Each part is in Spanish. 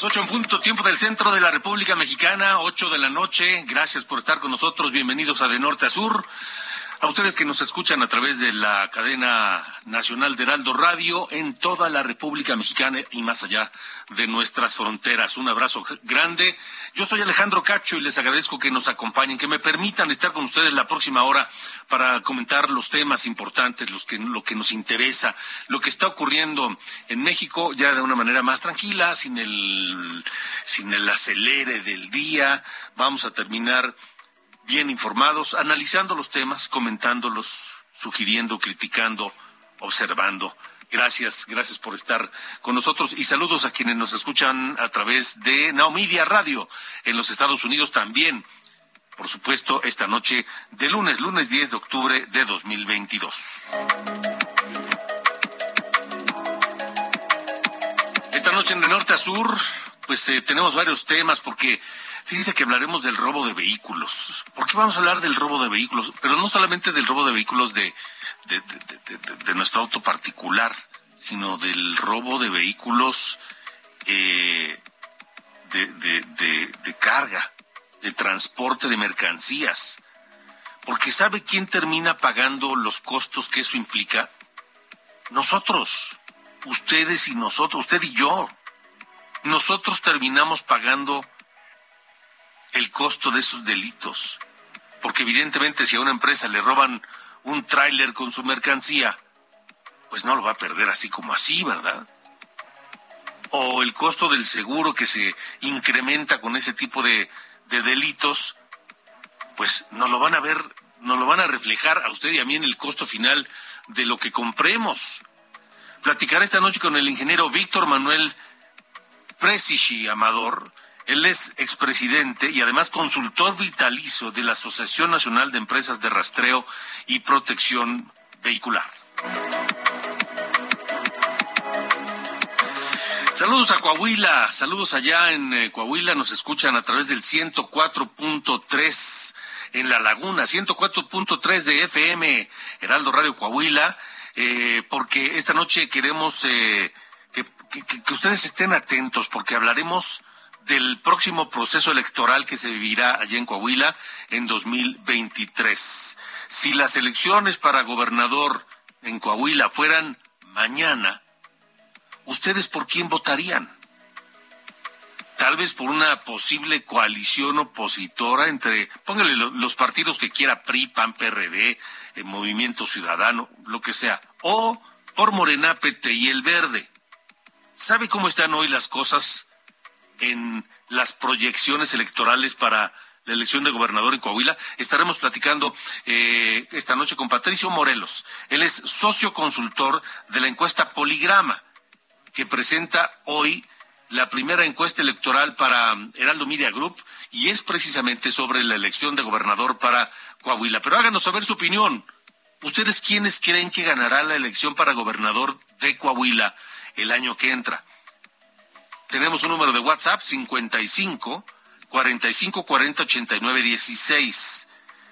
Las en punto, tiempo del centro de la República Mexicana, ocho de la noche. Gracias por estar con nosotros. Bienvenidos a De Norte a Sur. A ustedes que nos escuchan a través de la cadena nacional de Heraldo Radio en toda la República Mexicana y más allá de nuestras fronteras. Un abrazo grande. Yo soy Alejandro Cacho y les agradezco que nos acompañen, que me permitan estar con ustedes la próxima hora para comentar los temas importantes, los que, lo que nos interesa, lo que está ocurriendo en México ya de una manera más tranquila, sin el, sin el acelere del día. Vamos a terminar bien informados, analizando los temas, comentándolos, sugiriendo, criticando, observando. Gracias, gracias por estar con nosotros y saludos a quienes nos escuchan a través de Naomedia Radio en los Estados Unidos también. Por supuesto, esta noche de lunes, lunes 10 de octubre de 2022. Esta noche en de norte a sur, pues eh, tenemos varios temas porque Fíjense que hablaremos del robo de vehículos. ¿Por qué vamos a hablar del robo de vehículos? Pero no solamente del robo de vehículos de, de, de, de nuestro auto particular, sino del robo de vehículos eh, de carga, de transporte de mercancías. Porque ¿sabe quién termina pagando los costos que eso implica? Nosotros, ustedes y nosotros, usted y yo. Nosotros terminamos pagando el costo de esos delitos. Porque evidentemente si a una empresa le roban un tráiler con su mercancía, pues no lo va a perder así como así, ¿verdad? O el costo del seguro que se incrementa con ese tipo de, de delitos, pues no lo van a ver, no lo van a reflejar a usted y a mí en el costo final de lo que compremos. Platicaré esta noche con el ingeniero Víctor Manuel Presichi Amador, él es expresidente y además consultor vitalicio de la Asociación Nacional de Empresas de Rastreo y Protección Vehicular. Saludos a Coahuila, saludos allá en eh, Coahuila, nos escuchan a través del 104.3 en La Laguna, 104.3 de FM, Heraldo Radio Coahuila, eh, porque esta noche queremos eh, que, que ustedes estén atentos porque hablaremos del próximo proceso electoral que se vivirá allá en Coahuila en 2023. Si las elecciones para gobernador en Coahuila fueran mañana, ¿ustedes por quién votarían? Tal vez por una posible coalición opositora entre, póngale los partidos que quiera, PRI, PAN, PRD, el Movimiento Ciudadano, lo que sea, o por Morena, PT y el Verde. ¿Sabe cómo están hoy las cosas? En las proyecciones electorales para la elección de gobernador en Coahuila. Estaremos platicando eh, esta noche con Patricio Morelos. Él es socio consultor de la encuesta Poligrama, que presenta hoy la primera encuesta electoral para Heraldo Media Group y es precisamente sobre la elección de gobernador para Coahuila. Pero háganos saber su opinión. ¿Ustedes quiénes creen que ganará la elección para gobernador de Coahuila el año que entra? Tenemos un número de WhatsApp 55 45 40 89 16.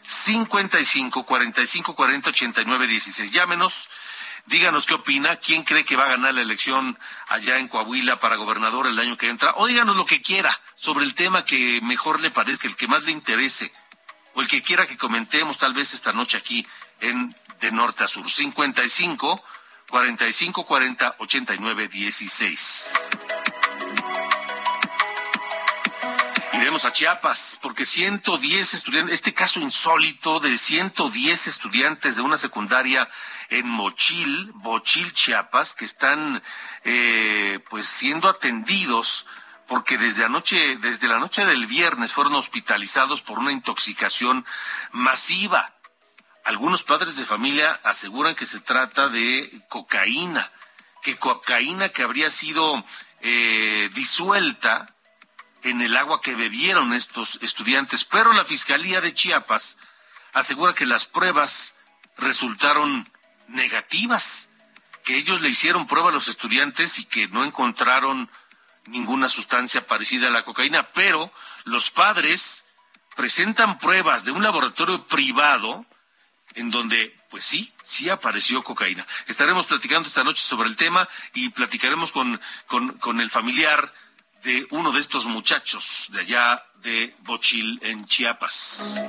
55 45 40 89 16. Llámenos, díganos qué opina, quién cree que va a ganar la elección allá en Coahuila para gobernador el año que entra, o díganos lo que quiera sobre el tema que mejor le parezca, el que más le interese, o el que quiera que comentemos tal vez esta noche aquí en De Norte a Sur. 55 45 40 89 16. Vamos a Chiapas, porque 110 estudiantes, este caso insólito de 110 estudiantes de una secundaria en Mochil, Bochil, Chiapas, que están eh, pues siendo atendidos porque desde anoche, desde la noche del viernes fueron hospitalizados por una intoxicación masiva. Algunos padres de familia aseguran que se trata de cocaína, que cocaína que habría sido eh, disuelta en el agua que bebieron estos estudiantes, pero la Fiscalía de Chiapas asegura que las pruebas resultaron negativas, que ellos le hicieron prueba a los estudiantes y que no encontraron ninguna sustancia parecida a la cocaína, pero los padres presentan pruebas de un laboratorio privado en donde, pues sí, sí apareció cocaína. Estaremos platicando esta noche sobre el tema y platicaremos con, con, con el familiar de uno de estos muchachos de allá de Bochil en Chiapas.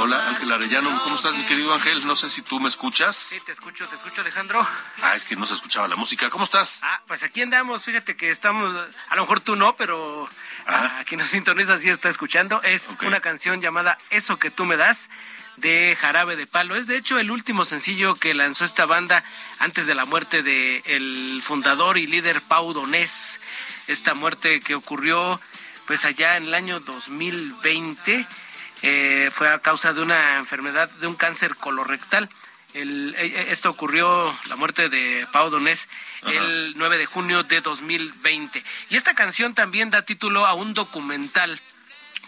Arellano. ¿Cómo estás, mi querido Ángel? No sé si tú me escuchas. Sí, te escucho, te escucho, Alejandro. Ah, es que no se escuchaba la música. ¿Cómo estás? Ah, pues aquí andamos. Fíjate que estamos, a lo mejor tú no, pero ah. aquí nos sintoniza sí está escuchando. Es una canción llamada Eso que tú me das de Jarabe de Palo. Es de hecho el último sencillo que lanzó esta banda antes de la muerte de el fundador y líder Pau Donés. Esta muerte que ocurrió pues allá en el año 2020 eh, fue a causa de una enfermedad, de un cáncer colorectal. El, eh, eh, esto ocurrió, la muerte de Pau Donés, el 9 de junio de 2020. Y esta canción también da título a un documental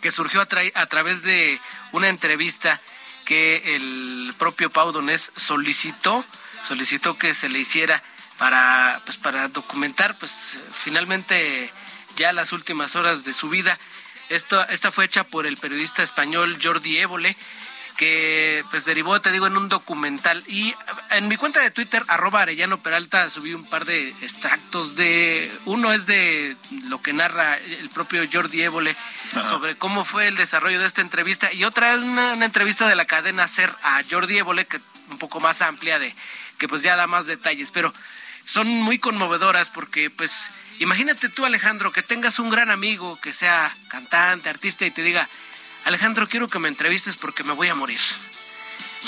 que surgió a, a través de una entrevista que el propio Pau Donés solicitó, solicitó que se le hiciera para, pues, para documentar, pues finalmente ya las últimas horas de su vida esta fue hecha por el periodista español Jordi Évole que pues derivó, te digo, en un documental. Y en mi cuenta de Twitter, arroba Arellano Peralta, subí un par de extractos de... Uno es de lo que narra el propio Jordi Évole sobre cómo fue el desarrollo de esta entrevista. Y otra es una, entrevista de la cadena SER a Jordi Évole, que un poco más amplia, de que pues ya da más detalles. Pero son muy conmovedoras porque pues Imagínate tú, Alejandro, que tengas un gran amigo que sea cantante, artista y te diga, Alejandro, quiero que me entrevistes porque me voy a morir.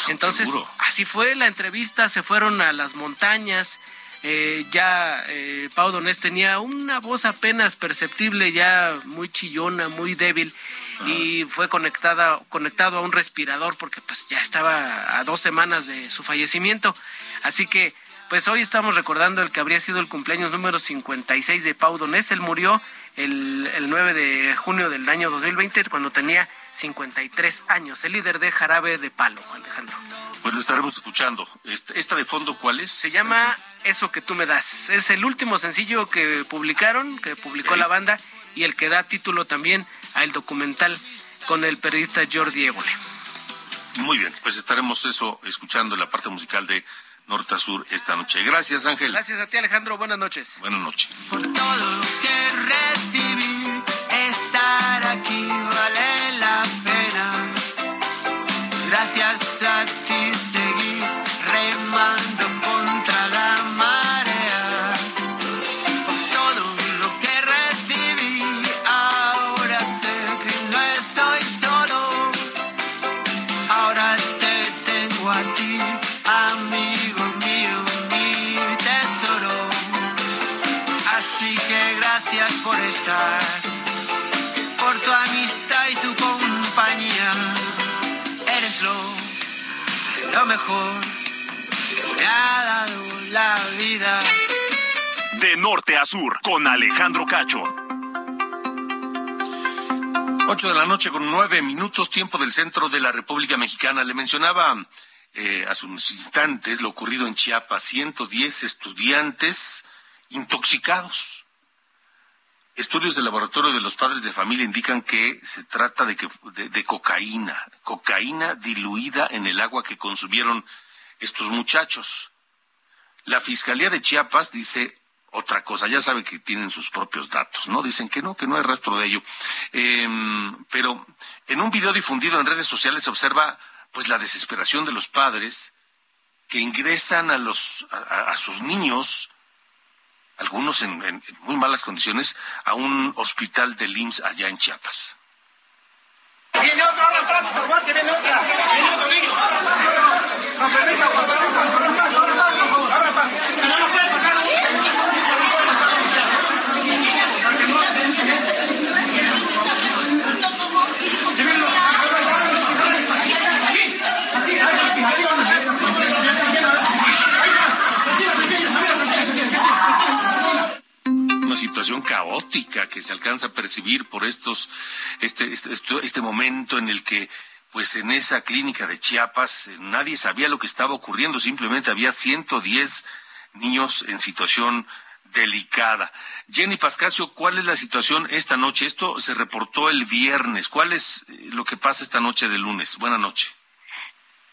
Entonces, así fue la entrevista, se fueron a las montañas, eh, ya eh, Pau Donés tenía una voz apenas perceptible, ya muy chillona, muy débil, y fue conectada, conectado a un respirador porque pues ya estaba a dos semanas de su fallecimiento. Así que pues hoy estamos recordando el que habría sido el cumpleaños número 56 de Pau Donés. Él murió el, 9 de junio del año 2020 cuando tenía 53 años, el líder de Jarabe de Palo, Alejandro. Pues lo estaremos escuchando. Este, ¿Esta de fondo cuál es? Se llama Eso que tú me das. Es el último sencillo que publicaron, que publicó la banda y el que da título también al documental con el periodista Jordi Évole. Muy bien, pues estaremos eso escuchando la parte musical de norte a sur esta noche. Gracias, Ángel. Gracias a ti, Alejandro. Buenas noches. Buenas noches. Por todo lo que norte a con Alejandro Cacho. Ocho de la noche con nueve minutos, tiempo del centro de la República Mexicana. Le mencionaba eh, hace unos instantes lo ocurrido en Chiapas, 110 estudiantes intoxicados Estudios del laboratorio de los padres de familia indican que se trata de, que, de, cocaína, cocaína diluida en el agua que consumieron estos muchachos. La Fiscalía de Chiapas dice otra cosa. Ya sabe que tienen sus propios datos, ¿no? Dicen que no, que no hay rastro de ello. Em, pero en un video difundido en redes sociales se observa pues la desesperación de los padres que ingresan a los a, sus niños algunos en, muy malas condiciones a un hospital de IMSS allá en Chiapas. Situación caótica que se alcanza a percibir por estos, este, este, este, momento en el que pues en esa clínica de Chiapas eh, nadie sabía lo que estaba ocurriendo, simplemente había 110 niños en situación delicada. Jenny Pascasio, ¿cuál es la situación esta noche? Esto se reportó el viernes. ¿Cuál es eh, lo que pasa esta noche de lunes? Buenas noches.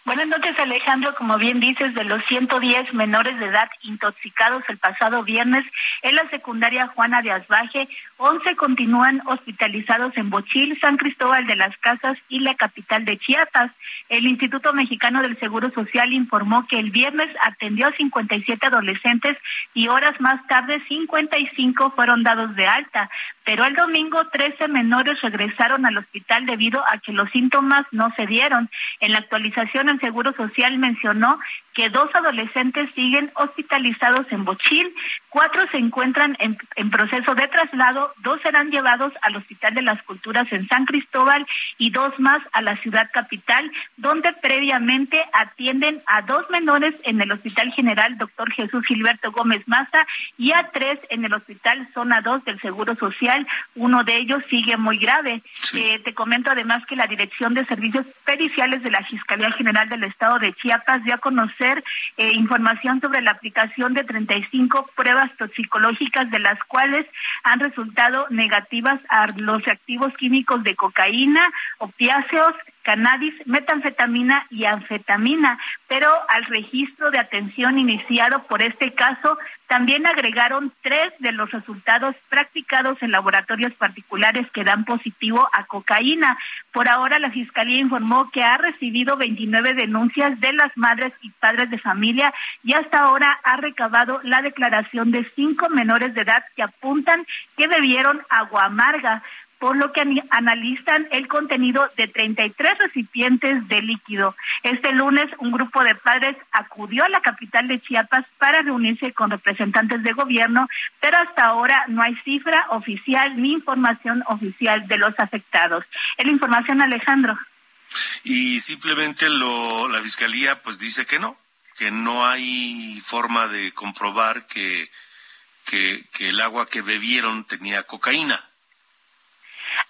Buenas noches, Alejandro. Como bien dices, de los 110 menores de edad intoxicados el pasado viernes en la secundaria Juana de Asbaje, 11 continúan hospitalizados en Bochil, San Cristóbal de las Casas y la capital de Chiapas. El Instituto Mexicano del Seguro Social informó que el viernes atendió a 57 adolescentes y horas más tarde 55 fueron dados de alta. Pero el domingo 13 menores regresaron al hospital debido a que los síntomas no se dieron. En la actualización el Seguro Social mencionó que dos adolescentes siguen hospitalizados en Bochil, cuatro se encuentran en, proceso de traslado, dos serán llevados al Hospital de las Culturas en San Cristóbal y dos más a la ciudad capital, donde previamente atienden a dos menores en el Hospital General Doctor Jesús Gilberto Gómez Maza y a tres en el Hospital Zona 2 del Seguro Social. Uno de ellos sigue muy grave. Eh, te comento además que la Dirección de Servicios Periciales de la Fiscalía General del Estado de Chiapas ya eh, información sobre la aplicación de 35 pruebas toxicológicas, de las cuales han resultado negativas a los activos químicos de cocaína, opiáceos, cannabis, metanfetamina y anfetamina, pero al registro de atención iniciado por este caso también agregaron tres de los resultados practicados en laboratorios particulares que dan positivo a cocaína. Por ahora la Fiscalía informó que ha recibido 29 denuncias de las madres y padres de familia y hasta ahora ha recabado la declaración de cinco menores de edad que apuntan que bebieron agua amarga por lo que analizan el contenido de 33 recipientes de líquido. Este lunes, un grupo de padres acudió a la capital de Chiapas para reunirse con representantes de gobierno, pero hasta ahora no hay cifra oficial ni información oficial de los afectados. Es la información, Alejandro. Y simplemente la fiscalía pues dice que no, que no hay forma de comprobar que el agua que bebieron tenía cocaína.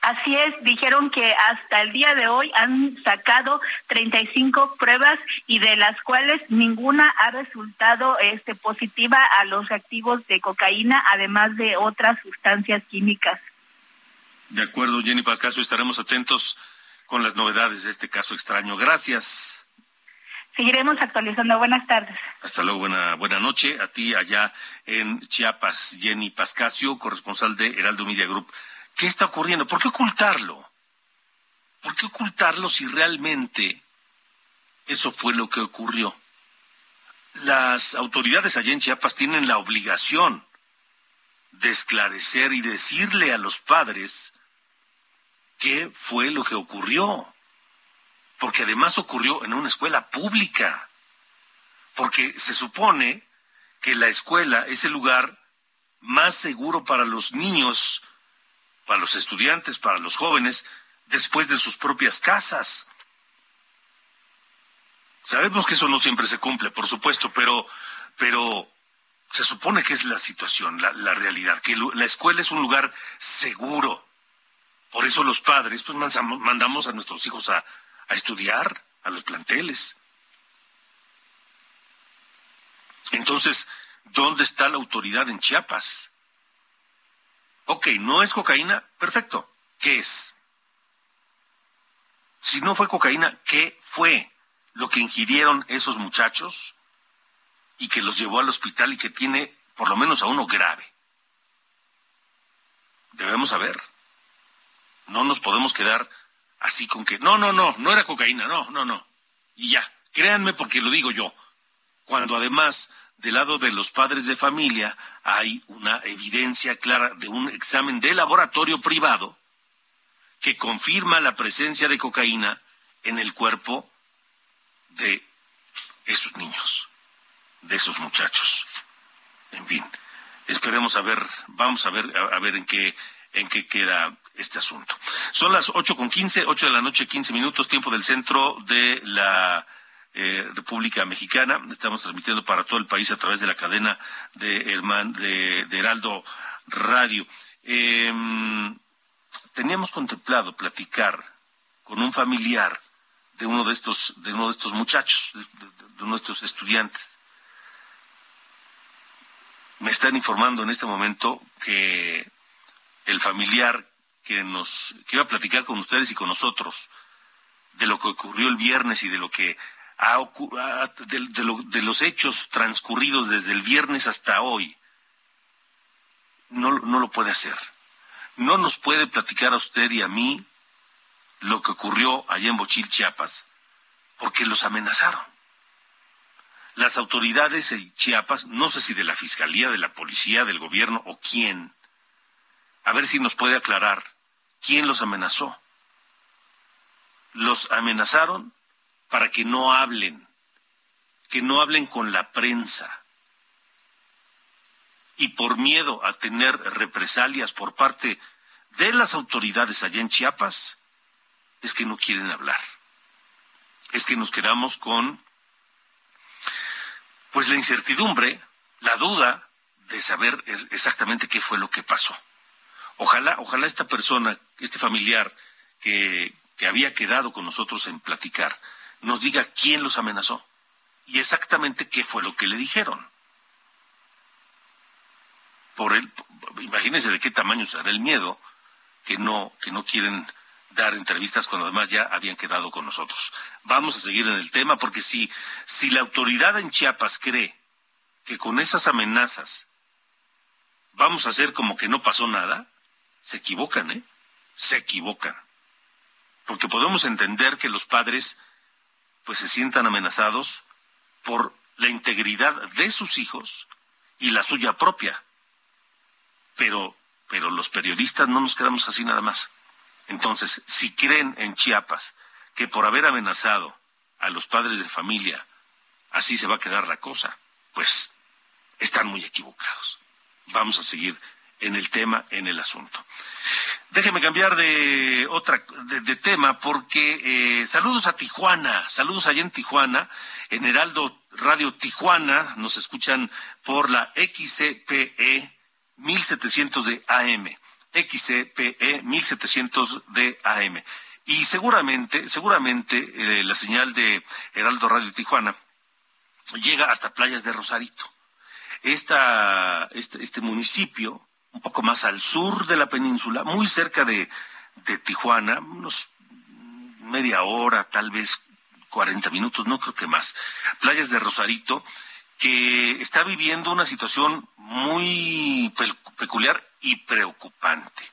Así es, dijeron que hasta el día de hoy han sacado 35 pruebas y de las cuales ninguna ha resultado este positiva a los reactivos de cocaína, además de otras sustancias químicas. De acuerdo, Jenny Pascasio, estaremos atentos con las novedades de este caso extraño. Gracias. Seguiremos actualizando. Buenas tardes. Hasta luego, buena, buena noche. A ti allá en Chiapas, Jenny Pascasio, corresponsal de Heraldo Media Group. ¿Qué está ocurriendo? ¿Por qué ocultarlo? ¿Por qué ocultarlo si realmente eso fue lo que ocurrió? Las autoridades allá en Chiapas tienen la obligación de esclarecer y decirle a los padres qué fue lo que ocurrió. Porque además ocurrió en una escuela pública. Porque se supone que la escuela es el lugar más seguro para los niños para los estudiantes, para los jóvenes, después de sus propias casas. Sabemos que eso no siempre se cumple, por supuesto, pero, pero se supone que es la situación, la, realidad, que la escuela es un lugar seguro. Por eso los padres, pues mandamos a nuestros hijos a, a estudiar a los planteles. Entonces, ¿dónde está la autoridad en Chiapas? Ok, no es cocaína, perfecto. ¿Qué es? Si no fue cocaína, ¿qué fue lo que ingirieron esos muchachos y que los llevó al hospital y que tiene por lo menos a uno grave. Debemos saber. No nos podemos quedar así con que, no, no, no, no era cocaína, no, no, no. Y ya, créanme porque lo digo yo. Cuando además del lado de los padres de familia hay una evidencia clara de un examen de laboratorio privado que confirma la presencia de cocaína en el cuerpo de esos niños, de esos muchachos. En fin, esperemos a ver, vamos a ver, a, ver en qué en qué queda este asunto. Son las ocho con quince, ocho de la noche, quince minutos, tiempo del centro de la eh, República Mexicana. Estamos transmitiendo para todo el país a través de la cadena de, Herman, de, Heraldo Radio. Em, teníamos contemplado platicar con un familiar de uno de estos, de uno de estos muchachos, de, nuestros estudiantes. Me están informando en este momento que el familiar que nos que iba a platicar con ustedes y con nosotros de lo que ocurrió el viernes y de lo que de, los hechos transcurridos desde el viernes hasta hoy, no, no lo puede hacer. No nos puede platicar a usted y a mí lo que ocurrió allá en Bochil, Chiapas, porque los amenazaron. Las autoridades en Chiapas, no sé si de la Fiscalía, de la Policía, del Gobierno o quién, a ver si nos puede aclarar quién los amenazó. Los amenazaron para que no hablen, que no hablen con la prensa. Y por miedo a tener represalias por parte de las autoridades allá en Chiapas, es que no quieren hablar. Es que nos quedamos con pues la incertidumbre, la duda de saber exactamente qué fue lo que pasó. Ojalá, ojalá esta persona, este familiar que, que había quedado con nosotros en platicar, nos diga quién los amenazó y exactamente qué fue lo que le dijeron. Por él, imagínense de qué tamaño será el miedo que no, que no quieren dar entrevistas cuando además ya habían quedado con nosotros. Vamos a seguir en el tema porque si, si la autoridad en Chiapas cree que con esas amenazas vamos a hacer como que no pasó nada, se equivocan, ¿eh? Se equivocan. Porque podemos entender que los padres pues se sientan amenazados por la integridad de sus hijos y la suya propia. Pero, pero los periodistas no nos quedamos así nada más. Entonces, si creen en Chiapas que por haber amenazado a los padres de familia así se va a quedar la cosa, pues están muy equivocados. Vamos a seguir en el tema, en el asunto. Déjeme cambiar de otra de, tema porque eh, saludos a Tijuana, saludos allá en Tijuana, en Heraldo Radio Tijuana, nos escuchan por la XCPE 1700 de AM, XCPE 1700 de AM. Y seguramente, seguramente eh, la señal de Heraldo Radio Tijuana llega hasta Playas de Rosarito. Esta, este, este municipio un poco más al sur de la península, muy cerca de, Tijuana, unos media hora, tal vez 40 minutos, no creo que más. Playas de Rosarito, que está viviendo una situación muy peculiar y preocupante,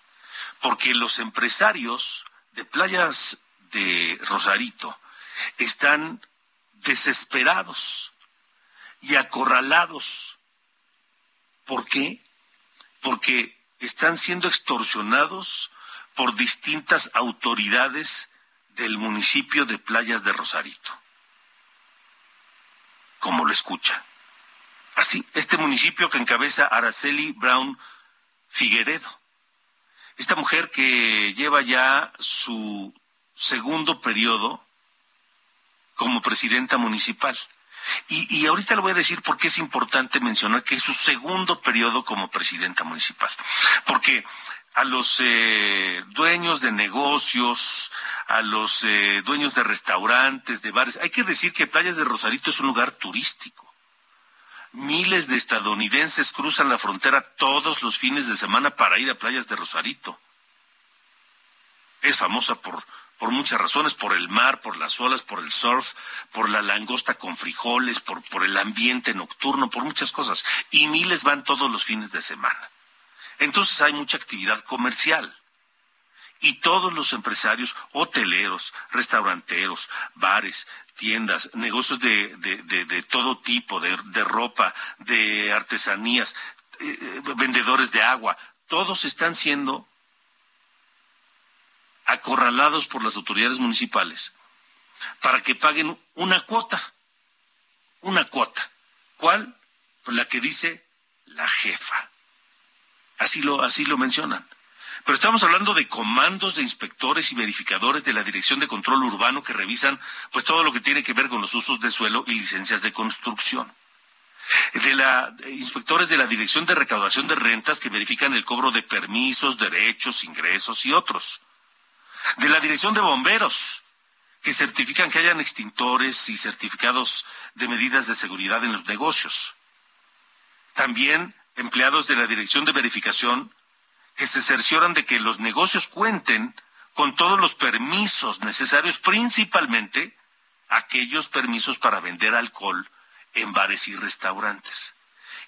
porque los empresarios de playas de Rosarito están desesperados y acorralados. ¿Por qué? Porque están siendo extorsionados por distintas autoridades del municipio de Playas de Rosarito. Como lo escucha. Así, este municipio que encabeza Araceli Brown Figueredo. Esta mujer que lleva ya su segundo periodo como presidenta municipal. Y, ahorita le voy a decir por qué es importante mencionar que es su segundo periodo como presidenta municipal. Porque a los eh, dueños de negocios, a los eh, dueños de restaurantes, de bares, hay que decir que Playas de Rosarito es un lugar turístico. Miles de estadounidenses cruzan la frontera todos los fines de semana para ir a Playas de Rosarito. Es famosa por, por muchas razones, por el mar, por las olas, por el surf, por la langosta con frijoles, por, por el ambiente nocturno, por muchas cosas. Y miles van todos los fines de semana. Entonces hay mucha actividad comercial. Y todos los empresarios, hoteleros, restauranteros, bares, tiendas, negocios de, de, todo tipo, de, ropa, de artesanías, eh, eh, vendedores de agua, todos están siendo acorralados por las autoridades municipales para que paguen una cuota. Una cuota. ¿Cuál? Pues la que dice la jefa. Así lo, así lo mencionan. Pero estamos hablando de comandos de inspectores y verificadores de la Dirección de Control Urbano que revisan pues todo lo que tiene que ver con los usos de suelo y licencias de construcción. De la inspectores de la Dirección de Recaudación de Rentas que verifican el cobro de permisos, derechos, ingresos y otros. De la Dirección de Bomberos que certifican que hayan extintores y certificados de medidas de seguridad en los negocios. También empleados de la Dirección de Verificación que se cercioran de que los negocios cuenten con todos los permisos necesarios, principalmente aquellos permisos para vender alcohol en bares y restaurantes.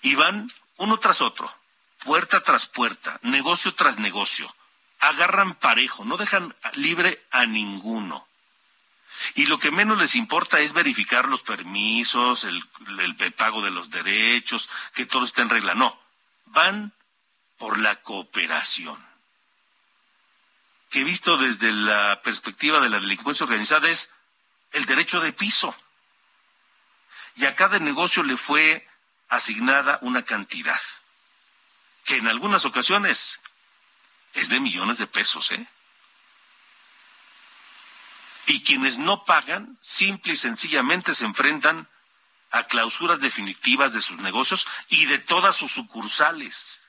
Y van uno tras otro, puerta tras puerta, negocio tras negocio. Agarran parejo, no dejan libre a ninguno. Y lo que menos les importa es verificar los permisos, el, el pago de los derechos, que todo esté en regla. No, van por la cooperación, que visto desde la perspectiva de la delincuencia organizada es el derecho de piso. Y a cada negocio le fue asignada una cantidad, que en algunas ocasiones es de millones de pesos, ¿eh? Y quienes no pagan, simple y sencillamente se enfrentan a clausuras definitivas de sus negocios y de todas sus sucursales.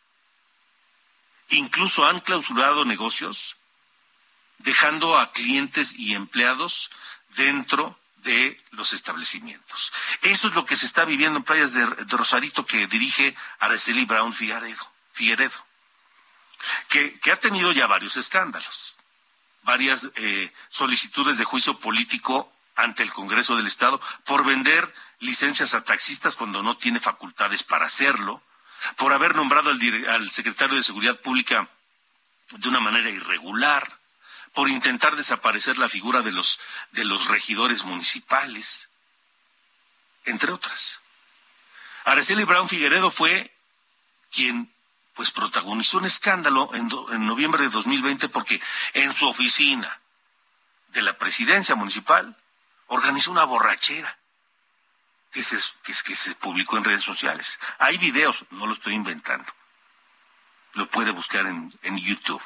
Incluso han clausurado negocios, dejando a clientes y empleados dentro de los establecimientos. Eso es lo que se está viviendo en playas de, Rosarito que dirige Araceli Brown Figueredo, que, ha tenido ya varios escándalos, varias eh, solicitudes de juicio político ante el Congreso del Estado por vender licencias a taxistas cuando no tiene facultades para hacerlo, por haber nombrado al, secretario de Seguridad Pública de una manera irregular, por intentar desaparecer la figura de los, de los regidores municipales, entre otras. Araceli Brown Figueredo fue quien pues protagonizó un escándalo en, en noviembre de 2020 porque en su oficina de la presidencia municipal organizó una borrachera que se, que, se publicó en redes sociales. Hay videos, no lo estoy inventando. Lo puede buscar en, en YouTube.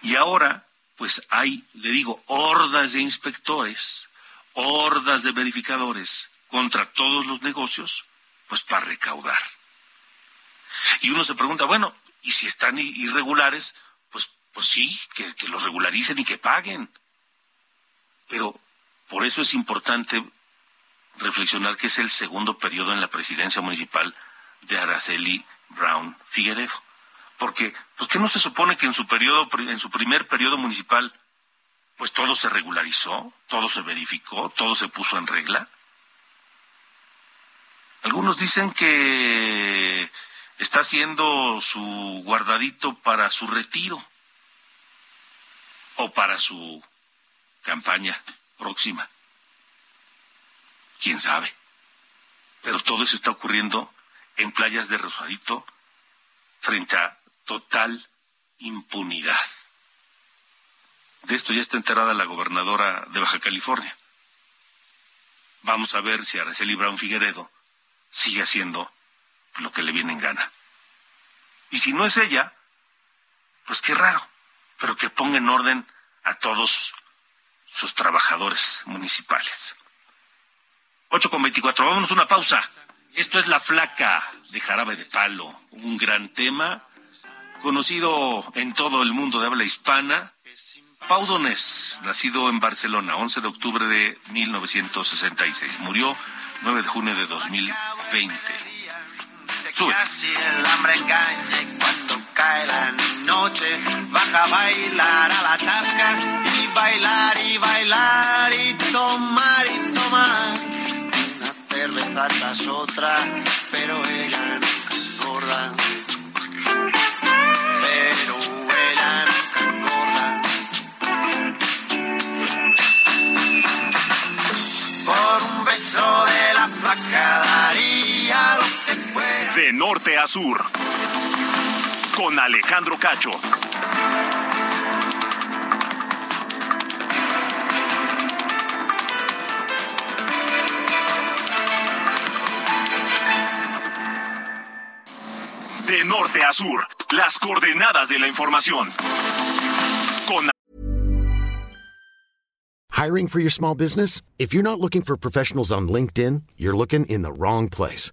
Y ahora, pues hay, le digo, hordas de inspectores, hordas de verificadores contra todos los negocios, pues para recaudar. Y uno se pregunta, bueno, y si están irregulares, pues, pues sí, que, los regularicen y que paguen. Pero por eso es importante reflexionar que es el segundo periodo en la presidencia municipal de Araceli Brown Figueredo. Porque, pues, ¿qué no se supone que en su periodo, en su primer periodo municipal, pues todo se regularizó, todo se verificó, todo se puso en regla? Algunos dicen que está haciendo su guardadito para su retiro o para su campaña próxima quién sabe. Pero todo eso está ocurriendo en playas de Rosarito frente a total impunidad. De esto ya está enterada la gobernadora de Baja California. Vamos a ver si Araceli Brown Figueredo sigue haciendo lo que le viene en gana. Y si no es ella, pues qué raro, pero que ponga en orden a todos sus trabajadores municipales. 8 con 24. Vámonos una pausa. Esto es La Flaca de Jarabe de Palo, un gran tema conocido en todo el mundo de habla hispana. Paudones, nacido en Barcelona, 11 de octubre de 1966. Murió 9 de junio de 2020. Sube. el hambre engañe cuando cae la noche, baja a bailar a la tasca y bailar y bailar y tomar y tomar. Una cerveza tras otra, pero ella norte a sur. Con Alejandro Cacho. De norte a sur. Las coordenadas de la información. Con Hiring for your small business? If you're not looking for professionals on LinkedIn, you're looking in the wrong place.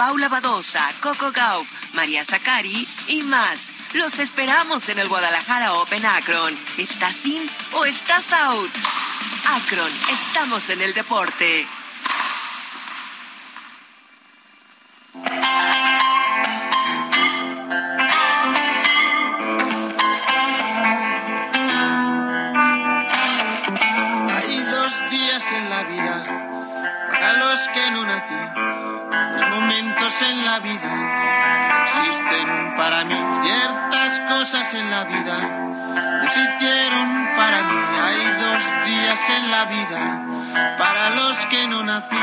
Paula Badosa, Coco Gauff, María Zacari y más. Los esperamos en el Guadalajara Open Akron. ¿Estás in o estás out? Akron, estamos en el deporte. Hay dos días en la vida para los que no nací, dos en la vida. Existen para mí ciertas cosas en la vida, no se hicieron para mí. Hay dos días en la vida para los que no nací.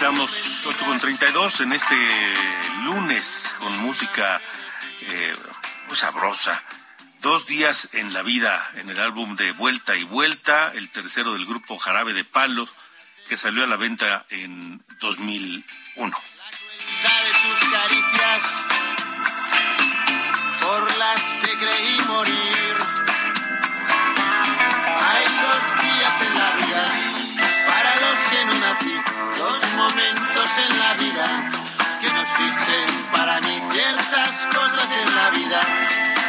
Regresamos 8 con 32 en este lunes con música eh, sabrosa. Dos días en la vida en el álbum de Vuelta y Vuelta, el tercero del grupo Jarabe de Palos, que salió a la venta en 2001. La de tus caricias por las que creí morir. Hay dos días en la vida que no nací, dos momentos en la vida que no existen para mí. Ciertas cosas en la vida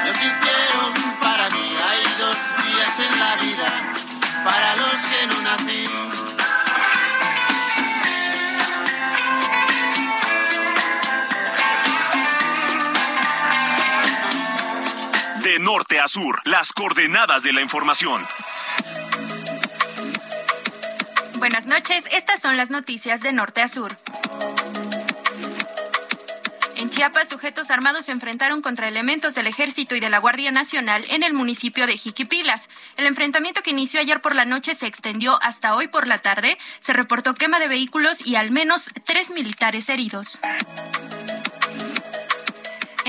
no se hicieron para mí. Hay dos días en la vida para los que no nací. De norte a sur. Las coordenadas de la información. Buenas noches, estas son las noticias de norte a sur. En Chiapas, sujetos armados se enfrentaron contra elementos del Ejército y de la Guardia Nacional en el municipio de Jiquipilas. El enfrentamiento que inició ayer por la noche se extendió hasta hoy por la tarde. Se reportó quema de vehículos y al menos tres militares heridos.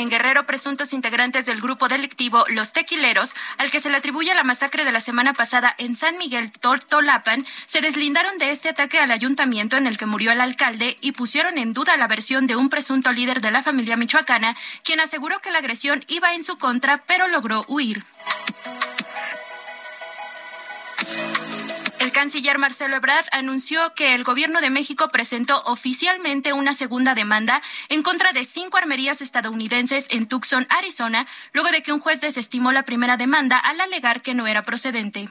En Guerrero, presuntos integrantes del grupo delictivo Los Tequileros, al que se le atribuye la masacre de la semana pasada en San Miguel Toltolapan, se deslindaron de este ataque al ayuntamiento en el que murió el alcalde y pusieron en duda la versión de un presunto líder de la familia michoacana, quien aseguró que la agresión iba en su contra, pero logró huir. El canciller Marcelo Ebrard anunció que el gobierno de México presentó oficialmente una segunda demanda en contra de cinco armerías estadounidenses en Tucson, Arizona, luego de que un juez desestimó la primera demanda al alegar que no era procedente.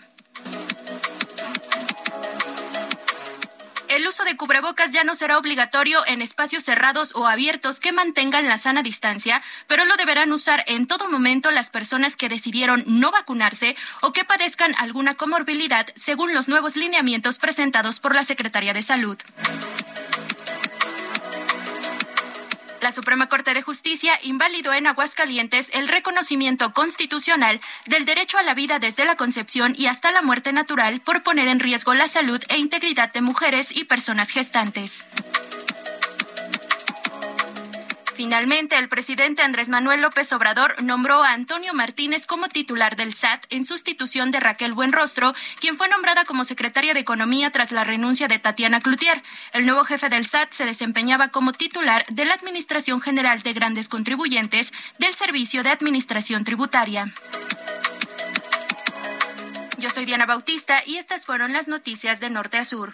El uso de cubrebocas ya no será obligatorio en espacios cerrados o abiertos que mantengan la sana distancia, pero lo deberán usar en todo momento las personas que decidieron no vacunarse o que padezcan alguna comorbilidad según los nuevos lineamientos presentados por la Secretaría de Salud. La Suprema Corte de Justicia invalidó en Aguascalientes el reconocimiento constitucional del derecho a la vida desde la concepción y hasta la muerte natural por poner en riesgo la salud e integridad de mujeres y personas gestantes. Finalmente, el presidente Andrés Manuel López Obrador nombró a Antonio Martínez como titular del SAT en sustitución de Raquel Buenrostro, quien fue nombrada como secretaria de Economía tras la renuncia de Tatiana Cloutier. El nuevo jefe del SAT se desempeñaba como titular de la Administración General de Grandes Contribuyentes del Servicio de Administración Tributaria. Yo soy Diana Bautista y estas fueron las noticias de Norte a Sur.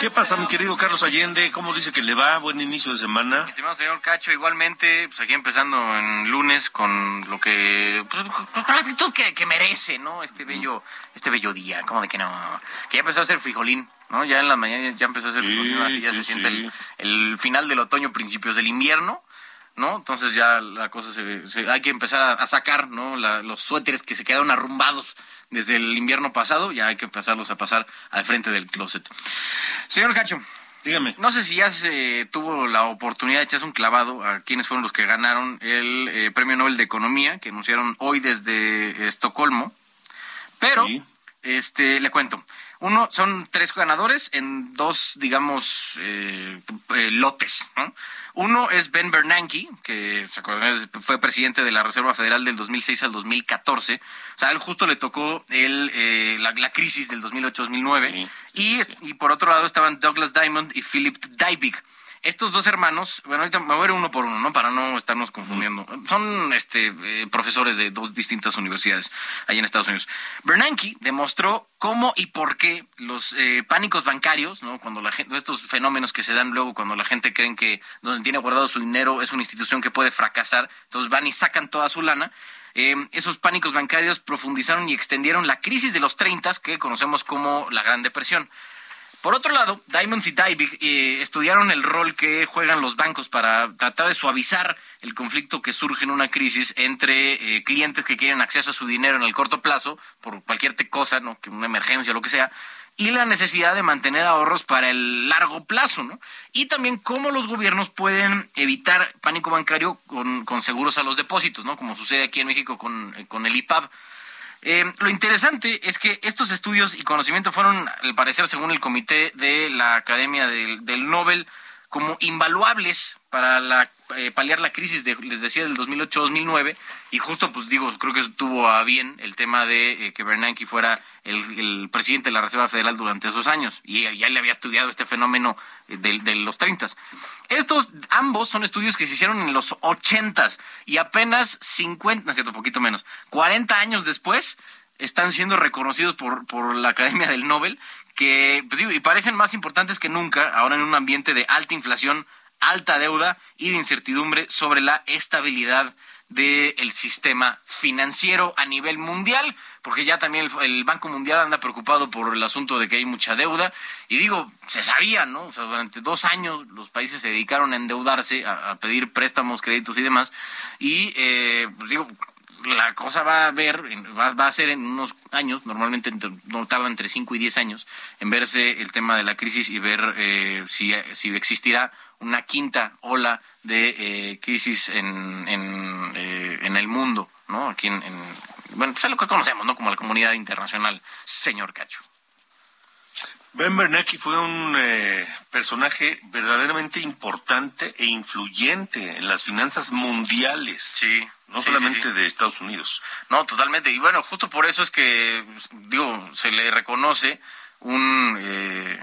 ¿Qué pasa, mi querido Carlos Allende? ¿Cómo dice que le va? Buen inicio de semana. estimado señor Cacho, igualmente, pues aquí empezando en lunes con lo que, pues, con la actitud que, que merece, ¿no? Este bello, este bello día, como de que no, que ya empezó a ser frijolín, ¿no? Ya en la mañana ya empezó a ser frijolín, así ya sí, se siente sí. el, el final del otoño, principios del invierno. ¿No? Entonces ya la cosa se, se- hay que empezar a, a sacar, ¿no? La- los suéteres que se quedaron arrumbados desde el invierno pasado, ya hay que empezarlos a pasar al frente del closet. Señor Cacho, dígame. No sé si ya se tuvo la oportunidad de echarse un clavado a quienes fueron los que ganaron el eh, Premio Nobel de Economía que anunciaron hoy desde eh, Estocolmo, pero este le cuento. Uno, son tres ganadores en dos, digamos, eh, eh, lotes. ¿no? Uno es Ben Bernanke, que fue presidente de la Reserva Federal del 2006 al 2014. O sea, a él justo le tocó el, eh, la, la crisis del 2008-2009. Y, y por otro lado estaban Douglas Diamond y Philip Dybvig. Estos dos hermanos, bueno, ahorita me voy a ver uno por uno, ¿no? Para no estarnos confundiendo. Son este, eh, profesores de dos distintas universidades allá en Estados Unidos. Bernanke demostró cómo y por qué los eh, pánicos bancarios, ¿no? Cuando la gente, estos fenómenos que se dan luego cuando la gente creen que donde tiene guardado su dinero es una institución que puede fracasar, entonces van y sacan toda su lana. Eh, esos pánicos bancarios profundizaron y extendieron la crisis de los 30 que conocemos como la Gran Depresión. Por otro lado, Diamonds y Dybvig eh, estudiaron el rol que juegan los bancos para tratar de suavizar el conflicto que surge en una crisis entre eh, clientes que quieren acceso a su dinero en el corto plazo por cualquier cosa, ¿no? que una emergencia o lo que sea, y la necesidad de mantener ahorros para el largo plazo, ¿no? Y también cómo los gobiernos pueden evitar pánico bancario con, con seguros a los depósitos, ¿no? Como sucede aquí en México con, eh, con el IPAB. Eh, lo interesante es que estos estudios y conocimiento fueron, al parecer, según el comité de la Academia del Nobel, como invaluables para la, eh, paliar la crisis, de, les decía, del 2008-2009. Y justo, pues digo, creo que tuvo a bien el tema de eh, que Bernanke fuera el, el presidente de la Reserva Federal durante esos años. Y ya le había estudiado este fenómeno eh, de, de los 30. Estos ambos son estudios que se hicieron en los 80 y apenas 50, no es cierto, poquito menos, 40 años después están siendo reconocidos por, por la Academia del Nobel, que pues digo, y parecen más importantes que nunca ahora en un ambiente de alta inflación, alta deuda y de incertidumbre sobre la estabilidad del sistema financiero a nivel mundial, porque ya también el, Banco Mundial anda preocupado por el asunto de que hay mucha deuda, y digo, se sabía, ¿no? O sea, durante dos años los países se dedicaron a endeudarse, a, a pedir préstamos, créditos y demás, y eh, pues digo, la cosa va a ver, va, va a ser en unos años, normalmente no tarda entre 5 y 10 años, en verse el tema de la crisis y ver eh, si, si existirá una quinta ola de eh, crisis en, en, eh, en el mundo, ¿no? Aquí en, en- bueno, pues es lo que conocemos, ¿no? Como la comunidad internacional, señor Cacho. Ben Bernanke fue un eh, personaje verdaderamente importante e influyente en las finanzas mundiales. Sí. No solamente de Estados Unidos. No, totalmente. Y bueno, justo por eso es que, digo, se le reconoce un eh,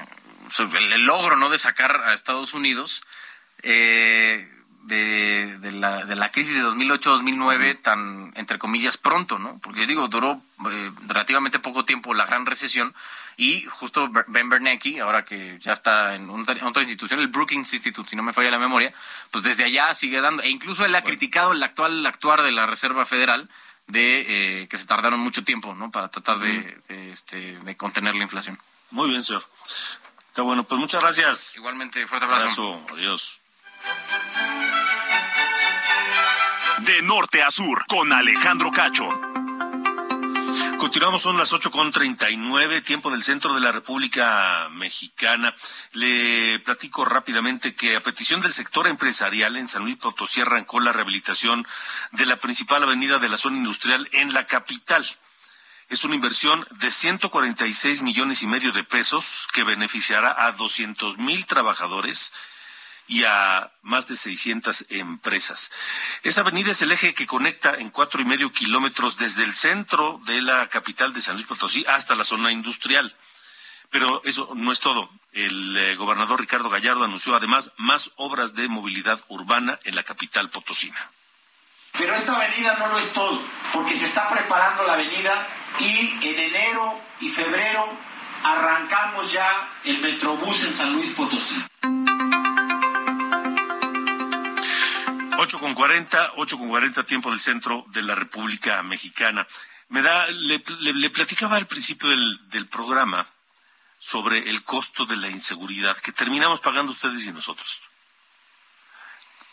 el, logro no de sacar a Estados Unidos eh, de, de, la, de la crisis de 2008-2009 tan, entre comillas, pronto, ¿no? Porque digo, duró eh, relativamente poco tiempo la gran recesión y justo Ben Bernanke, ahora que ya está en otra institución, el Brookings Institute, si no me falla la memoria, pues desde allá sigue dando, e incluso él ha criticado el actual actuar de la Reserva Federal de eh, que se tardaron mucho tiempo, ¿no? Para tratar de, este, de contener la inflación. Muy bien, señor. Está bueno, pues muchas gracias. Igualmente, fuerte abrazo. abrazo. Adiós. De norte a sur, con Alejandro Cacho. Continuamos, son las ocho con treinta y nueve, tiempo del centro de la República Mexicana. Le platico rápidamente que a petición del sector empresarial en San Luis Potosí arrancó la rehabilitación de la principal avenida de la zona industrial en la capital. Es una inversión de 146 millones y medio de pesos que beneficiará a 200 mil trabajadores y a más de 600 empresas. Esa avenida es el eje que conecta en cuatro y medio kilómetros desde el centro de la capital de San Luis Potosí hasta la zona industrial. Pero eso no es todo. El eh, gobernador Ricardo Gallardo anunció además más obras de movilidad urbana en la capital potosina. Pero esta avenida no lo es todo, porque se está preparando la avenida y en enero y febrero arrancamos ya el Metrobús en San Luis Potosí. 8 con 40, 8 con 40 tiempo del centro de la República Mexicana. Me da, le, platicaba al principio del, del programa sobre el costo de la inseguridad que terminamos pagando ustedes y nosotros.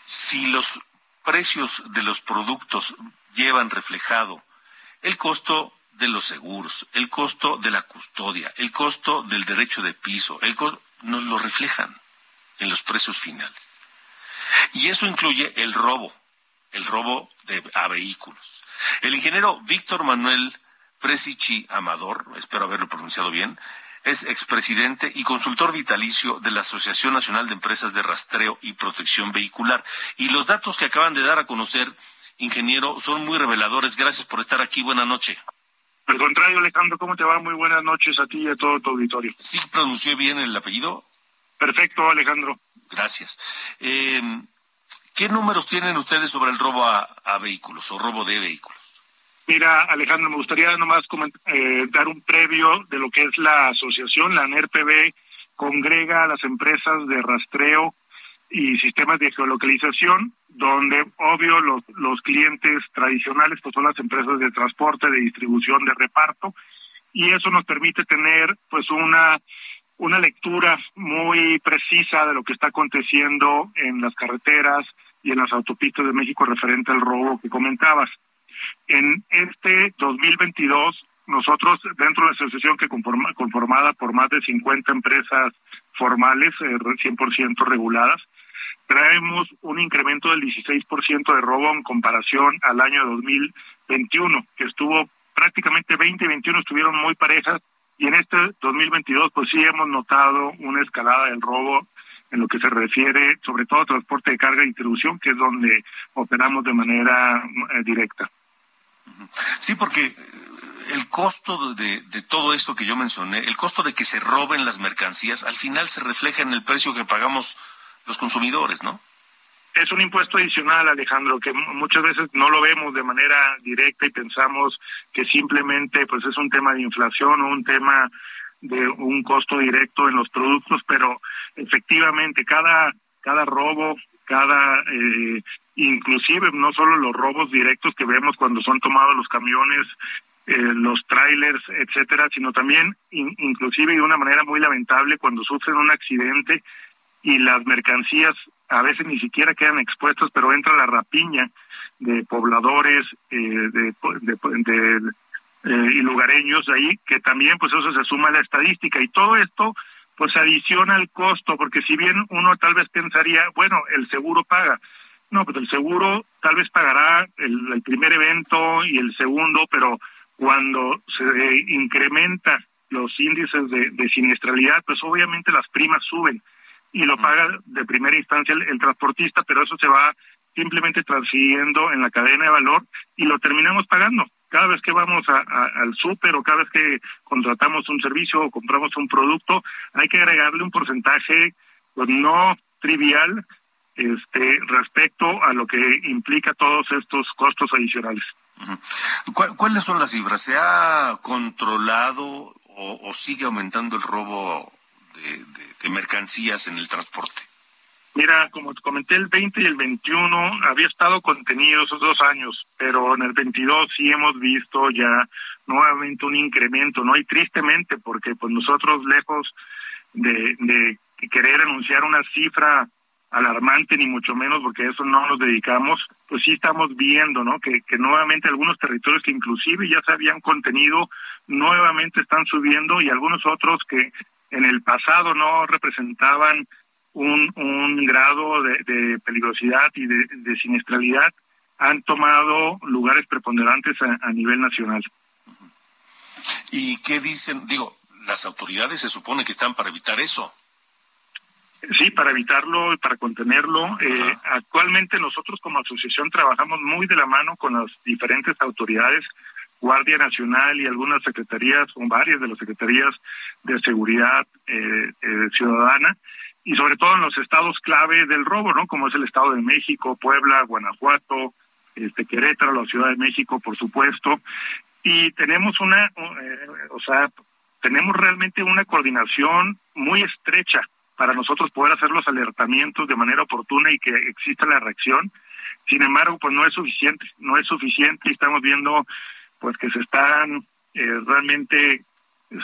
Si los precios de los productos llevan reflejado el costo de los seguros, el costo de la custodia, el costo del derecho de piso, el nos lo reflejan en los precios finales. Y eso incluye el robo, el robo de, a vehículos. El ingeniero Víctor Manuel Presichi Amador, espero haberlo pronunciado bien, es expresidente y consultor vitalicio de la Asociación Nacional de Empresas de Rastreo y Protección Vehicular. Y los datos que acaban de dar a conocer, ingeniero, son muy reveladores. Gracias por estar aquí. Buenas noches. Al contrario, Alejandro, ¿cómo te va? Muy buenas noches a ti y a todo tu auditorio. ¿Sí pronunció bien el apellido? Perfecto, Alejandro. Gracias. Eh, ¿Qué números tienen ustedes sobre el robo a, vehículos o robo de vehículos? Mira, Alejandro, me gustaría nomás eh, dar un previo de lo que es la asociación. La NERPB congrega a las empresas de rastreo y sistemas de geolocalización, donde obvio los, los clientes tradicionales pues son las empresas de transporte, de distribución, de reparto, y eso nos permite tener pues una una lectura muy precisa de lo que está aconteciendo en las carreteras y en las autopistas de México referente al robo que comentabas. En este 2022, nosotros, dentro de la asociación que conforma, conformada por más de 50 empresas formales, eh, 100% reguladas, traemos un incremento del 16% de robo en comparación al año 2021, que estuvo prácticamente 20 y 21 estuvieron muy parejas y en este 2022, pues sí hemos notado una escalada del robo en lo que se refiere sobre todo a transporte de carga y distribución, que es donde operamos de manera eh, directa. Sí, porque eh, el costo de, de, todo esto que yo mencioné, el costo de que se roben las mercancías, al final se refleja en el precio que pagamos los consumidores, ¿no? es un impuesto adicional, Alejandro, que muchas veces no lo vemos de manera directa y pensamos que simplemente pues es un tema de inflación o un tema de un costo directo en los productos, pero efectivamente cada cada robo, cada eh, inclusive no solo los robos directos que vemos cuando son tomados los camiones, eh, los trailers, etcétera, sino también inclusive de una manera muy lamentable cuando sufren un accidente y las mercancías a veces ni siquiera quedan expuestas, pero entra la rapiña de pobladores, eh, de, de, eh, y lugareños ahí, que también pues eso se suma a la estadística. Y todo esto pues adiciona el costo, porque si bien uno tal vez pensaría, bueno, el seguro paga, no, pues el seguro tal vez pagará el, el primer evento y el segundo, pero cuando se incrementa los índices de, de siniestralidad, pues obviamente las primas suben y lo paga de primera instancia el, transportista, pero eso se va simplemente transfiriendo en la cadena de valor y lo terminamos pagando. Cada vez que vamos al súper o cada vez que contratamos un servicio o compramos un producto, hay que agregarle un porcentaje pues no trivial este respecto a lo que implica todos estos costos adicionales. ¿Cuáles son las cifras? ¿Se ha controlado o, sigue aumentando el robo de mercancías en el transporte? Mira, como te comenté, el 20 y el 21 había estado contenido esos dos años, pero en el 22 sí hemos visto ya nuevamente un incremento, ¿no? Y tristemente, porque pues nosotros lejos de, de querer anunciar una cifra alarmante, ni mucho menos, porque a eso no nos dedicamos, pues sí estamos viendo, ¿no? Que, que nuevamente algunos territorios que inclusive ya se habían contenido, nuevamente están subiendo y algunos otros que en el pasado no representaban un, un grado de, peligrosidad y de, siniestralidad han tomado lugares preponderantes a, nivel nacional. ¿Y qué dicen? Digo, las autoridades se supone que están para evitar eso. Sí, para evitarlo y para contenerlo. Eh, actualmente nosotros como asociación trabajamos muy de la mano con las diferentes autoridades, Guardia Nacional y algunas secretarías, o varias de las secretarías de seguridad eh, eh, ciudadana, y sobre todo en los estados clave del robo, ¿no? Como es el Estado de México, Puebla, Guanajuato, este Querétaro, la Ciudad de México, por supuesto. Y tenemos una, eh, o sea, tenemos realmente una coordinación muy estrecha para nosotros poder hacer los alertamientos de manera oportuna y que exista la reacción. Sin embargo, pues no es suficiente, no es suficiente y estamos viendo pues que se están eh, realmente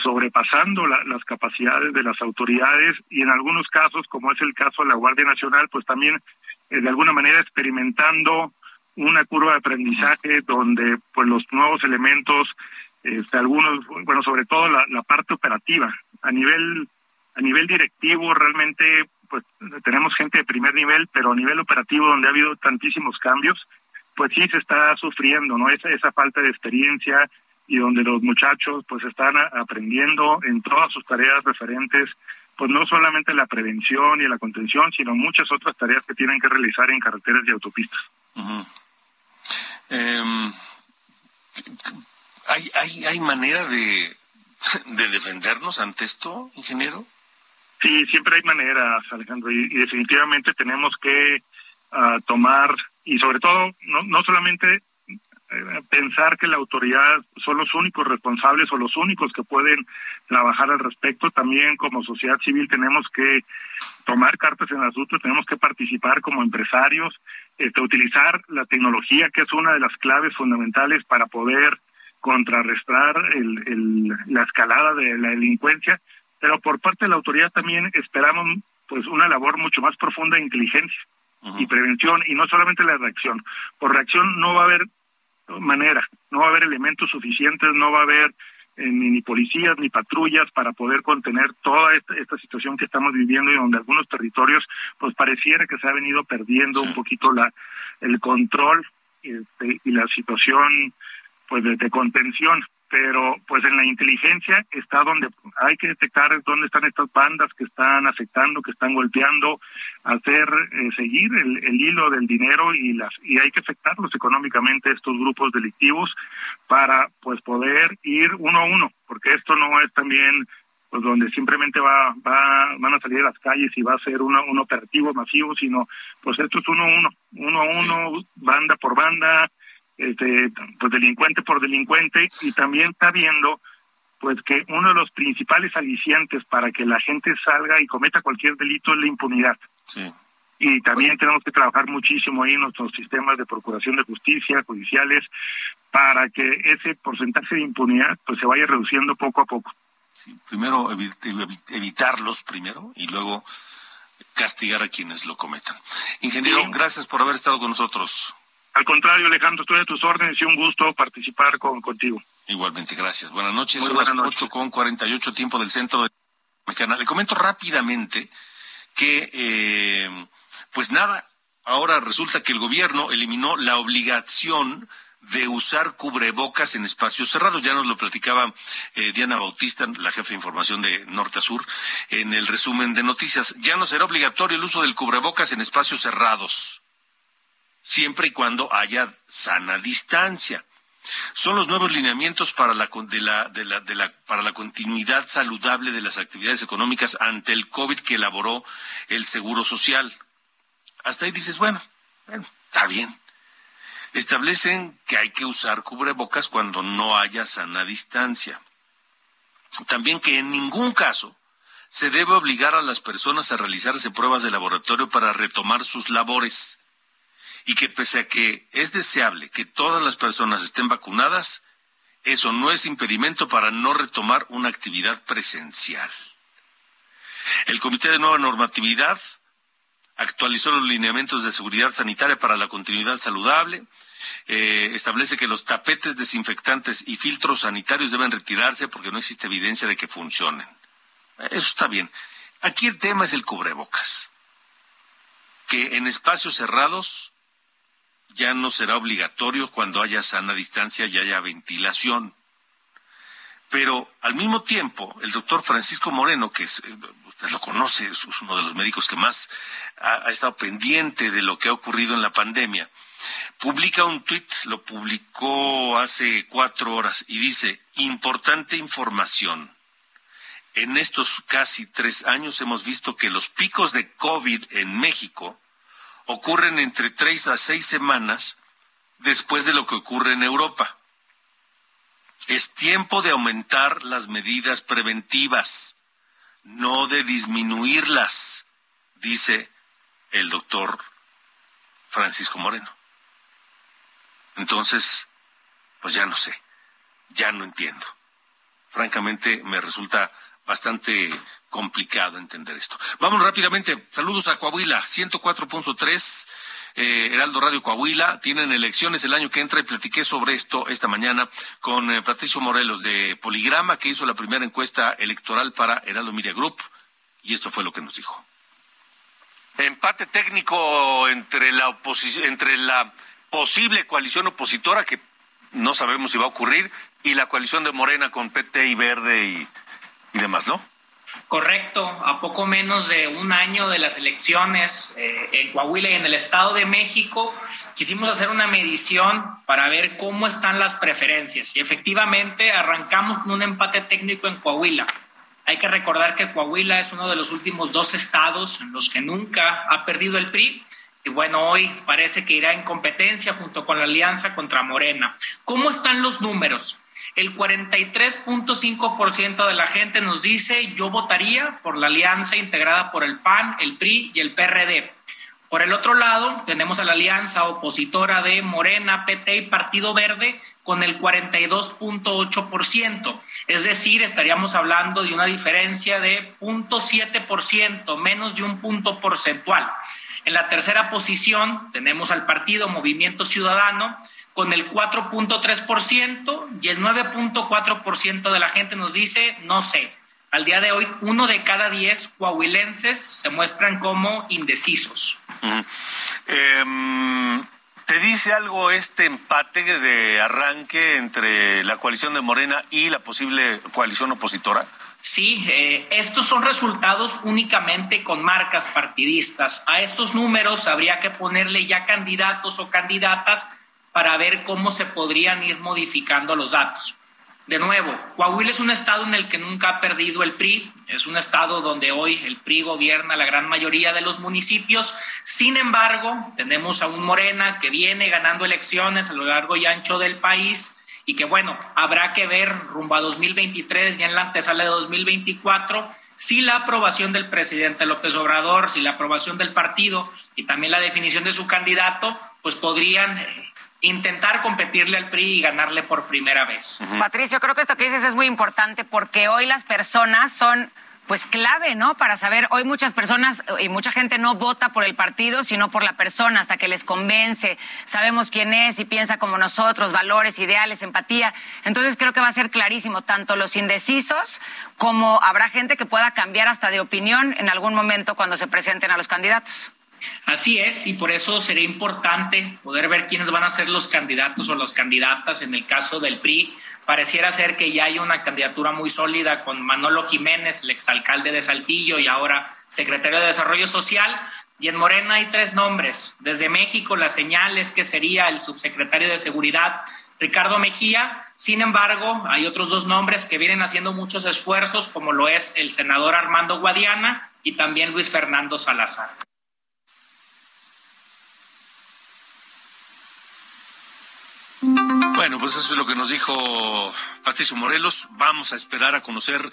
sobrepasando las capacidades de las autoridades y en algunos casos, como es el caso de la Guardia Nacional, pues también eh, de alguna manera experimentando una curva de aprendizaje donde pues los nuevos elementos, este, algunos, bueno, sobre todo la, la parte operativa, a nivel a nivel directivo realmente pues tenemos gente de primer nivel, pero a nivel operativo donde ha habido tantísimos cambios, pues sí se está sufriendo, ¿no? Esa, esa falta de experiencia, y donde los muchachos pues están aprendiendo en todas sus tareas referentes pues no solamente la prevención y la contención, sino muchas otras tareas que tienen que realizar en carreteras y autopistas. Em, ¿hay, hay, ¿Hay manera de, de defendernos ante esto, ingeniero? Sí, siempre hay maneras, Alejandro, y, definitivamente tenemos que ah, tomar, y sobre todo, no, no solamente pensar que la autoridad son los únicos responsables o los únicos que pueden trabajar al respecto. También como sociedad civil tenemos que tomar cartas en el asunto, tenemos que participar como empresarios, este, utilizar la tecnología, que es una de las claves fundamentales para poder contrarrestar el, la escalada de la delincuencia, pero por parte de la autoridad también esperamos pues una labor mucho más profunda de inteligencia y prevención y no solamente la reacción. Por reacción no va a haber manera. No va a haber elementos suficientes, no va a haber eh, ni, policías ni patrullas para poder contener toda esta, situación que estamos viviendo y donde algunos territorios pues pareciera que se ha venido perdiendo un poquito la el control este, y la situación pues de contención pero pues en la inteligencia está donde hay que detectar dónde están estas bandas que están afectando, que están golpeando, hacer eh, seguir el, hilo del dinero y las y hay que afectarlos económicamente estos grupos delictivos para pues poder ir uno a uno, porque esto no es también pues donde simplemente va, va van a salir a las calles y va a ser uno, un operativo masivo, sino pues esto es uno a uno, uno a uno, banda por banda, este, pues delincuente por delincuente y también está viendo pues que uno de los principales alicientes para que la gente salga y cometa cualquier delito es la impunidad. Y también tenemos que trabajar muchísimo ahí en nuestros sistemas de procuración de justicia, judiciales, para que ese porcentaje de impunidad pues se vaya reduciendo poco a poco. primero evitarlos primero y luego castigar a quienes lo cometan. Ingeniero, gracias por haber estado con nosotros. Al contrario, Alejandro, estoy a tus órdenes y un gusto participar con, contigo. Igualmente, gracias. Buenas noches. Son las ocho con cuarenta y ocho tiempo del centro de Mexicana. Le comento rápidamente que, eh, pues nada, ahora resulta que el gobierno eliminó la obligación de usar cubrebocas en espacios cerrados. Ya nos lo platicaba eh, Diana Bautista, la jefa de información de Norte a Sur, en el resumen de noticias. Ya no será obligatorio el uso del cubrebocas en espacios cerrados. Siempre y cuando haya sana distancia. Son los nuevos lineamientos para la, para la continuidad saludable de las actividades económicas ante el COVID que elaboró el Seguro Social. Hasta ahí dices, bueno, bueno, está bien. Establecen que hay que usar cubrebocas cuando no haya sana distancia. También que en ningún caso se debe obligar a las personas a realizarse pruebas de laboratorio para retomar sus labores y que pese a que es deseable que todas las personas estén vacunadas, eso no es impedimento para no retomar una actividad presencial. El Comité de Nueva Normatividad actualizó los lineamientos de seguridad sanitaria para la continuidad saludable, eh, establece que los tapetes desinfectantes y filtros sanitarios deben retirarse porque no existe evidencia de que funcionen. Eso está bien. Aquí el tema es el cubrebocas, que en espacios cerrados ya no será obligatorio cuando haya sana distancia y haya ventilación. Pero al mismo tiempo, el doctor Francisco Moreno, que es, eh, usted lo conoce, es uno de los médicos que más ha, estado pendiente de lo que ha ocurrido en la pandemia, publica un tuit, lo publicó hace cuatro horas y dice, importante información. En estos casi tres años hemos visto que los picos de COVID en México ocurren entre tres a seis semanas después de lo que ocurre en Europa. Es tiempo de aumentar las medidas preventivas, no de disminuirlas, dice el doctor Francisco Moreno. Entonces, pues ya no sé, ya no entiendo. Francamente, me resulta bastante complicado entender esto. Vamos rápidamente. Saludos a Coahuila, 104.3. Eh, Heraldo Radio Coahuila, tienen elecciones el año que entra y platiqué sobre esto esta mañana con eh, Patricio Morelos de Poligrama, que hizo la primera encuesta electoral para Heraldo Media Group, y esto fue lo que nos dijo. Empate técnico entre la entre la posible coalición opositora, que no sabemos si va a ocurrir, y la coalición de Morena con PT y Verde y y demás, ¿no? Correcto, a poco menos de un año de las elecciones eh, en Coahuila y en el Estado de México, quisimos hacer una medición para ver cómo están las preferencias. Y efectivamente arrancamos con un empate técnico en Coahuila. Hay que recordar que Coahuila es uno de los últimos dos estados en los que nunca ha perdido el PRI. Y bueno, hoy parece que irá en competencia junto con la alianza contra Morena. ¿Cómo están los números? El 43.5% de la gente nos dice yo votaría por la alianza integrada por el PAN, el PRI y el PRD. Por el otro lado, tenemos a la alianza opositora de Morena, PT y Partido Verde con el 42.8%. Es decir, estaríamos hablando de una diferencia de 0.7%, menos de un punto porcentual. En la tercera posición tenemos al partido Movimiento Ciudadano con el 4.3% y el 9.4% de la gente nos dice no sé. Al día de hoy, uno de cada diez coahuilenses se muestran como indecisos. Em, ¿Te dice algo este empate de arranque entre la coalición de Morena y la posible coalición opositora? Sí, eh, estos son resultados únicamente con marcas partidistas. A estos números habría que ponerle ya candidatos o candidatas para ver cómo se podrían ir modificando los datos. De nuevo, Coahuila es un estado en el que nunca ha perdido el PRI, es un estado donde hoy el PRI gobierna la gran mayoría de los municipios. Sin embargo, tenemos a un Morena que viene ganando elecciones a lo largo y ancho del país y que bueno, habrá que ver rumbo a 2023 y en la antesala de 2024 si la aprobación del presidente López Obrador, si la aprobación del partido y también la definición de su candidato, pues podrían eh, intentar competirle al PRI y ganarle por primera vez. Patricio, creo que esto que dices es muy importante porque hoy las personas son pues clave, ¿no? Para saber, hoy muchas personas y mucha gente no vota por el partido, sino por la persona, hasta que les convence, sabemos quién es y piensa como nosotros, valores, ideales, empatía. Entonces creo que va a ser clarísimo, tanto los indecisos como habrá gente que pueda cambiar hasta de opinión en algún momento cuando se presenten a los candidatos. Así es, y por eso sería importante poder ver quiénes van a ser los candidatos o las candidatas. En el caso del PRI, pareciera ser que ya hay una candidatura muy sólida con Manolo Jiménez, el exalcalde de Saltillo y ahora secretario de Desarrollo Social. Y en Morena hay tres nombres. Desde México, la señal es que sería el subsecretario de Seguridad, Ricardo Mejía. Sin embargo, hay otros dos nombres que vienen haciendo muchos esfuerzos, como lo es el senador Armando Guadiana y también Luis Fernando Salazar. Bueno, pues eso es lo que nos dijo Patricio Morelos. Vamos a esperar a conocer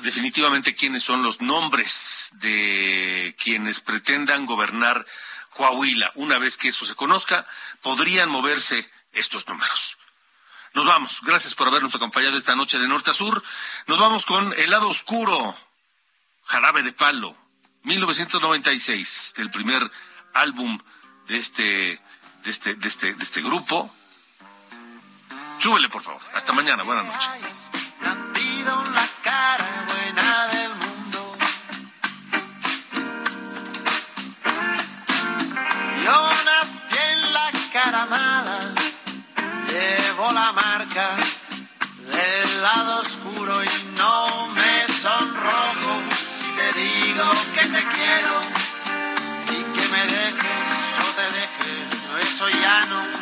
definitivamente quiénes son los nombres de quienes pretendan gobernar Coahuila. Una vez que eso se conozca, podrían moverse estos números. Nos vamos. Gracias por habernos acompañado esta noche de norte a sur. Nos vamos con El lado oscuro, Jarabe de Palo, 1996, del primer álbum de este, de este, de este, de este grupo. Súbele, por favor. Hasta mañana. Buenas noches. La cara buena del mundo. Yo nací en la cara mala. Llevo la marca del lado oscuro y no me sonrojo si te digo que te quiero y que me dejes o te dejes. Eso ya no.